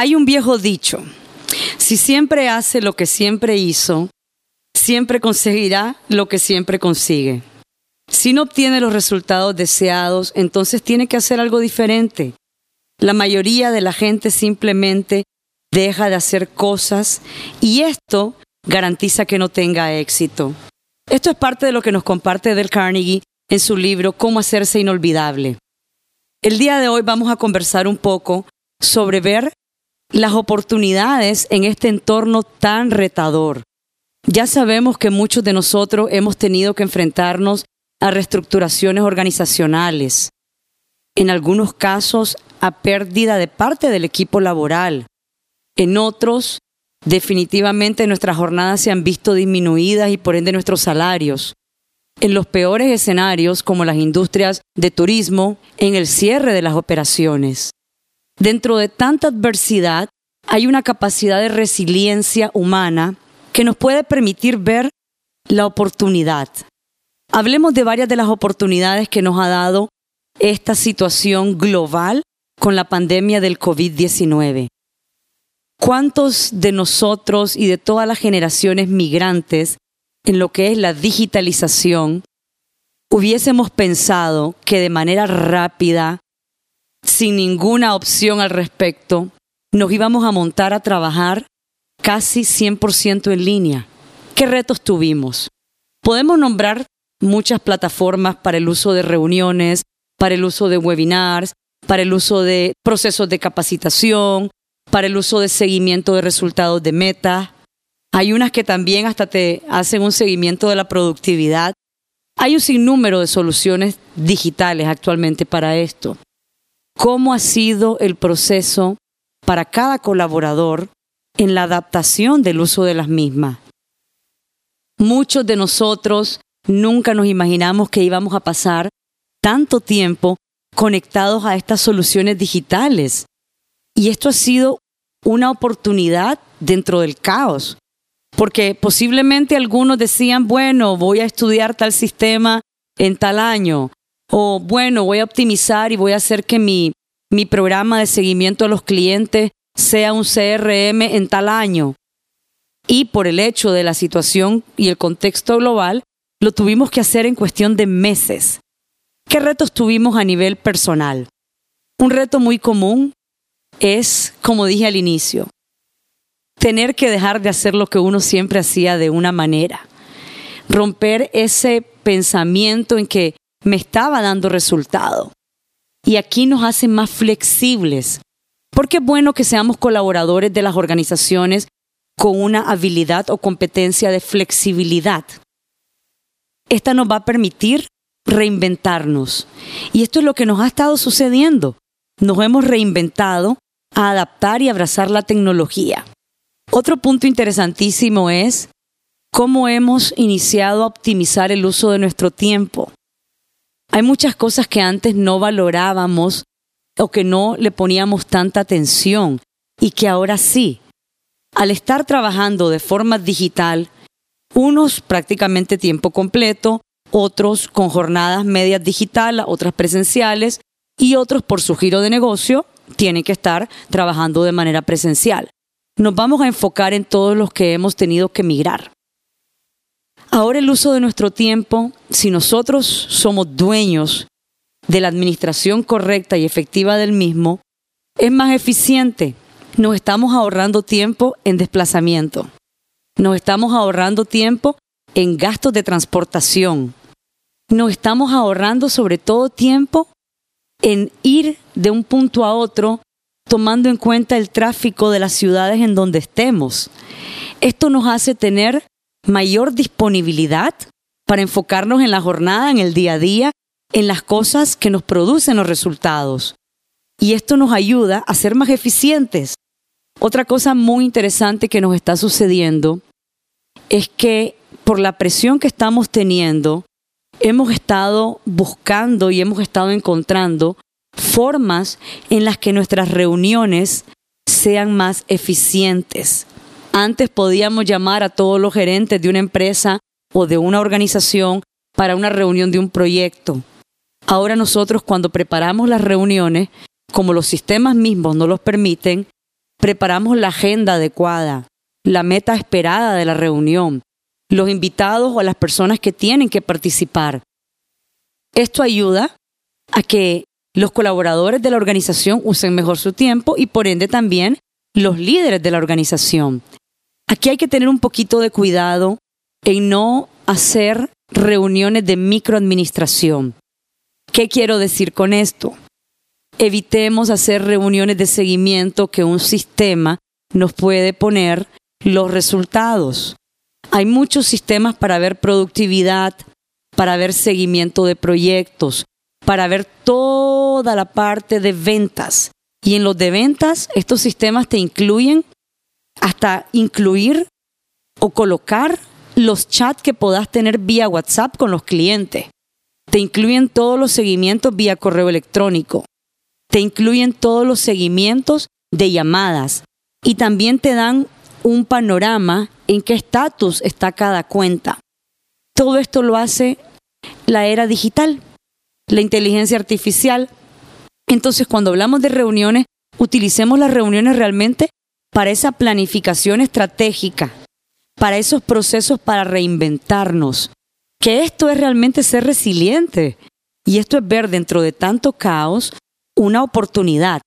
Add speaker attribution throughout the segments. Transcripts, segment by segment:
Speaker 1: Hay un viejo dicho, si siempre hace lo que siempre hizo, siempre conseguirá lo que siempre consigue. Si no obtiene los resultados deseados, entonces tiene que hacer algo diferente. La mayoría de la gente simplemente deja de hacer cosas y esto garantiza que no tenga éxito. Esto es parte de lo que nos comparte Del Carnegie en su libro Cómo hacerse inolvidable. El día de hoy vamos a conversar un poco sobre ver las oportunidades en este entorno tan retador. Ya sabemos que muchos de nosotros hemos tenido que enfrentarnos a reestructuraciones organizacionales, en algunos casos a pérdida de parte del equipo laboral, en otros definitivamente nuestras jornadas se han visto disminuidas y por ende nuestros salarios. En los peores escenarios, como las industrias de turismo, en el cierre de las operaciones. Dentro de tanta adversidad hay una capacidad de resiliencia humana que nos puede permitir ver la oportunidad. Hablemos de varias de las oportunidades que nos ha dado esta situación global con la pandemia del COVID-19. ¿Cuántos de nosotros y de todas las generaciones migrantes en lo que es la digitalización hubiésemos pensado que de manera rápida sin ninguna opción al respecto, nos íbamos a montar a trabajar casi 100% en línea. ¿Qué retos tuvimos? Podemos nombrar muchas plataformas para el uso de reuniones, para el uso de webinars, para el uso de procesos de capacitación, para el uso de seguimiento de resultados de meta. Hay unas que también hasta te hacen un seguimiento de la productividad. Hay un sinnúmero de soluciones digitales actualmente para esto cómo ha sido el proceso para cada colaborador en la adaptación del uso de las mismas. Muchos de nosotros nunca nos imaginamos que íbamos a pasar tanto tiempo conectados a estas soluciones digitales. Y esto ha sido una oportunidad dentro del caos, porque posiblemente algunos decían, bueno, voy a estudiar tal sistema en tal año, o bueno, voy a optimizar y voy a hacer que mi, mi programa de seguimiento a los clientes sea un CRM en tal año. Y por el hecho de la situación y el contexto global, lo tuvimos que hacer en cuestión de meses. ¿Qué retos tuvimos a nivel personal? Un reto muy común es, como dije al inicio, tener que dejar de hacer lo que uno siempre hacía de una manera. Romper ese pensamiento en que me estaba dando resultado. Y aquí nos hace más flexibles, porque es bueno que seamos colaboradores de las organizaciones con una habilidad o competencia de flexibilidad. Esta nos va a permitir reinventarnos. Y esto es lo que nos ha estado sucediendo. Nos hemos reinventado a adaptar y abrazar la tecnología. Otro punto interesantísimo es cómo hemos iniciado a optimizar el uso de nuestro tiempo. Hay muchas cosas que antes no valorábamos o que no le poníamos tanta atención y que ahora sí. Al estar trabajando de forma digital, unos prácticamente tiempo completo, otros con jornadas medias digitales, otras presenciales y otros por su giro de negocio tienen que estar trabajando de manera presencial. Nos vamos a enfocar en todos los que hemos tenido que migrar. Ahora el uso de nuestro tiempo, si nosotros somos dueños de la administración correcta y efectiva del mismo, es más eficiente. Nos estamos ahorrando tiempo en desplazamiento. Nos estamos ahorrando tiempo en gastos de transportación. Nos estamos ahorrando sobre todo tiempo en ir de un punto a otro tomando en cuenta el tráfico de las ciudades en donde estemos. Esto nos hace tener mayor disponibilidad para enfocarnos en la jornada, en el día a día, en las cosas que nos producen los resultados. y esto nos ayuda a ser más eficientes. Otra cosa muy interesante que nos está sucediendo es que por la presión que estamos teniendo, hemos estado buscando y hemos estado encontrando formas en las que nuestras reuniones sean más eficientes. Antes podíamos llamar a todos los gerentes de una empresa o de una organización para una reunión de un proyecto. Ahora nosotros cuando preparamos las reuniones, como los sistemas mismos no los permiten, preparamos la agenda adecuada, la meta esperada de la reunión, los invitados o las personas que tienen que participar. Esto ayuda a que los colaboradores de la organización usen mejor su tiempo y por ende también los líderes de la organización. Aquí hay que tener un poquito de cuidado en no hacer reuniones de microadministración. ¿Qué quiero decir con esto? Evitemos hacer reuniones de seguimiento que un sistema nos puede poner los resultados. Hay muchos sistemas para ver productividad, para ver seguimiento de proyectos, para ver toda la parte de ventas. Y en los de ventas, estos sistemas te incluyen hasta incluir o colocar los chats que puedas tener vía WhatsApp con los clientes. Te incluyen todos los seguimientos vía correo electrónico. Te incluyen todos los seguimientos de llamadas. Y también te dan un panorama en qué estatus está cada cuenta. Todo esto lo hace la era digital, la inteligencia artificial. Entonces, cuando hablamos de reuniones, utilicemos las reuniones realmente para esa planificación estratégica, para esos procesos para reinventarnos, que esto es realmente ser resiliente y esto es ver dentro de tanto caos una oportunidad.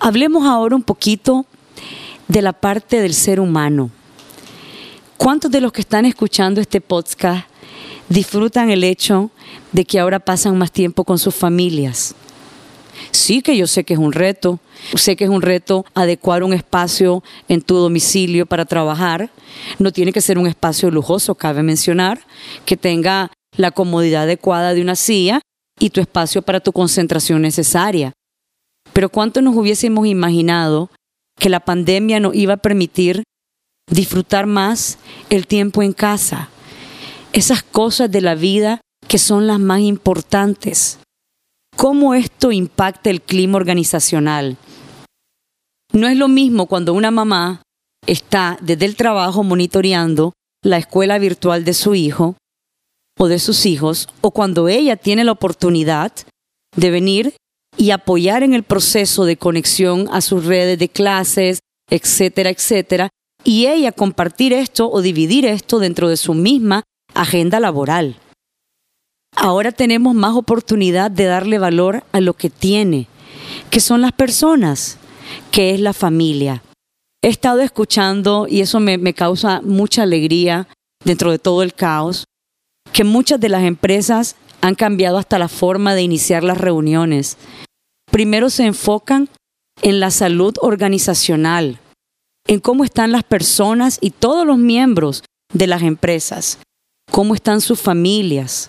Speaker 1: Hablemos ahora un poquito de la parte del ser humano. ¿Cuántos de los que están escuchando este podcast disfrutan el hecho de que ahora pasan más tiempo con sus familias? Sí que yo sé que es un reto, sé que es un reto adecuar un espacio en tu domicilio para trabajar. No tiene que ser un espacio lujoso, cabe mencionar, que tenga la comodidad adecuada de una silla y tu espacio para tu concentración necesaria. Pero ¿cuánto nos hubiésemos imaginado que la pandemia nos iba a permitir disfrutar más el tiempo en casa? Esas cosas de la vida que son las más importantes cómo esto impacta el clima organizacional. No es lo mismo cuando una mamá está desde el trabajo monitoreando la escuela virtual de su hijo o de sus hijos, o cuando ella tiene la oportunidad de venir y apoyar en el proceso de conexión a sus redes de clases, etcétera, etcétera, y ella compartir esto o dividir esto dentro de su misma agenda laboral. Ahora tenemos más oportunidad de darle valor a lo que tiene, que son las personas, que es la familia. He estado escuchando, y eso me, causa mucha alegría dentro de todo el caos, que muchas de las empresas han cambiado hasta la forma de iniciar las reuniones. Primero se enfocan en la salud organizacional, en cómo están las personas y todos los miembros de las empresas, cómo están sus familias,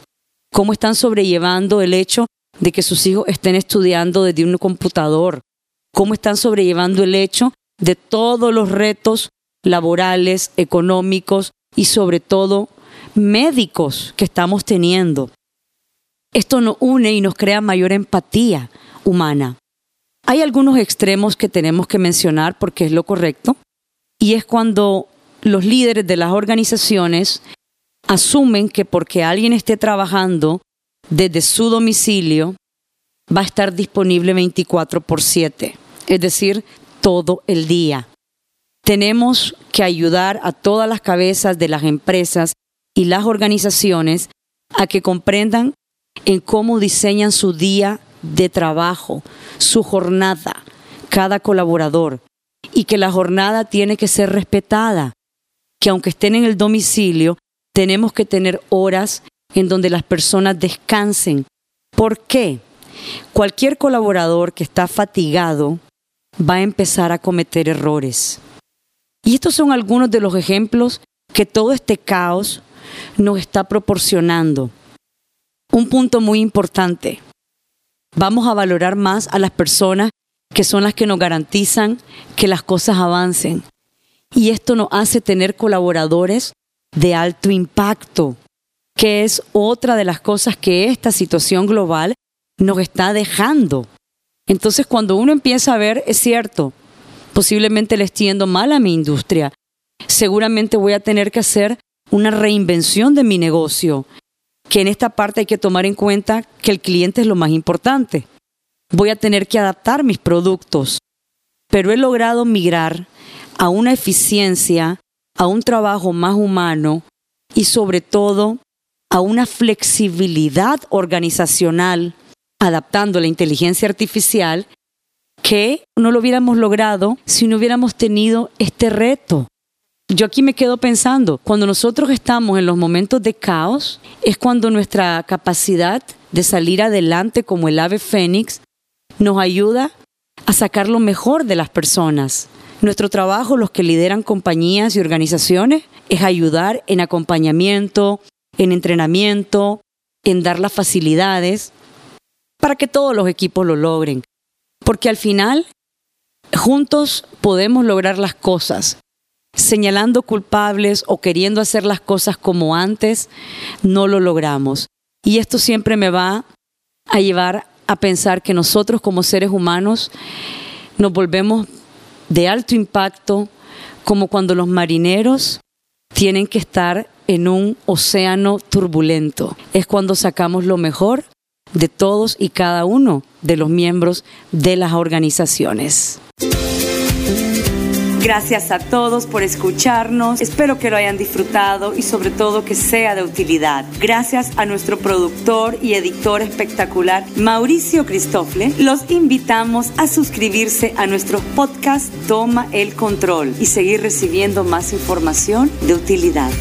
Speaker 1: cómo están sobrellevando el hecho de que sus hijos estén estudiando desde un computador, cómo están sobrellevando el hecho de todos los retos laborales, económicos y sobre todo médicos que estamos teniendo. Esto nos une y nos crea mayor empatía humana. Hay algunos extremos que tenemos que mencionar porque es lo correcto, y es cuando los líderes de las organizaciones asumen que porque alguien esté trabajando desde su domicilio, va a estar disponible 24 por 7, es decir, todo el día. Tenemos que ayudar a todas las cabezas de las empresas y las organizaciones a que comprendan en cómo diseñan su día de trabajo, su jornada, cada colaborador, y que la jornada tiene que ser respetada, que aunque estén en el domicilio, tenemos que tener horas en donde las personas descansen. ¿Por qué? Cualquier colaborador que está fatigado va a empezar a cometer errores. Y estos son algunos de los ejemplos que todo este caos nos está proporcionando. Un punto muy importante. Vamos a valorar más a las personas que son las que nos garantizan que las cosas avancen. Y esto nos hace tener colaboradores de alto impacto, que es otra de las cosas que esta situación global nos está dejando. Entonces, cuando uno empieza a ver, es cierto, posiblemente le estoy yendo mal a mi industria, seguramente voy a tener que hacer una reinvención de mi negocio, que en esta parte hay que tomar en cuenta que el cliente es lo más importante. Voy a tener que adaptar mis productos, pero he logrado migrar a una eficiencia, a un trabajo más humano y sobre todo a una flexibilidad organizacional adaptando la inteligencia artificial que no lo hubiéramos logrado si no hubiéramos tenido este reto. Yo aquí me quedo pensando, cuando nosotros estamos en los momentos de caos, es cuando nuestra capacidad de salir adelante como el ave fénix nos ayuda a sacar lo mejor de las personas. Nuestro trabajo, los que lideran compañías y organizaciones, es ayudar en acompañamiento, en entrenamiento, en dar las facilidades para que todos los equipos lo logren. Porque al final, juntos podemos lograr las cosas. Señalando culpables o queriendo hacer las cosas como antes, no lo logramos. Y esto siempre me va a llevar a pensar que nosotros como seres humanos nos volvemos de alto impacto como cuando los marineros tienen que estar en un océano turbulento. Es cuando sacamos lo mejor de todos y cada uno de los miembros de las organizaciones. Gracias a todos por escucharnos. Espero que lo hayan disfrutado y sobre todo que sea de utilidad. Gracias a nuestro productor y editor espectacular, Mauricio Cristofle. Los invitamos a suscribirse a nuestro podcast Toma el Control y seguir recibiendo más información de utilidad.